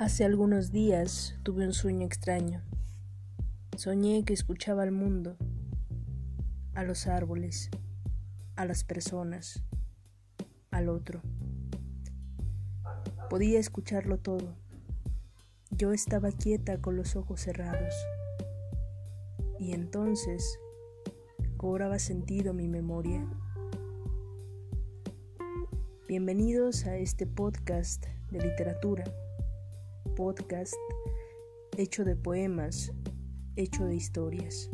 Hace algunos días tuve un sueño extraño. Soñé que escuchaba al mundo, a los árboles, a las personas, al otro. Podía escucharlo todo. Yo estaba quieta con los ojos cerrados. Y entonces cobraba sentido mi memoria. Bienvenidos a este podcast de literatura podcast hecho de poemas, hecho de historias.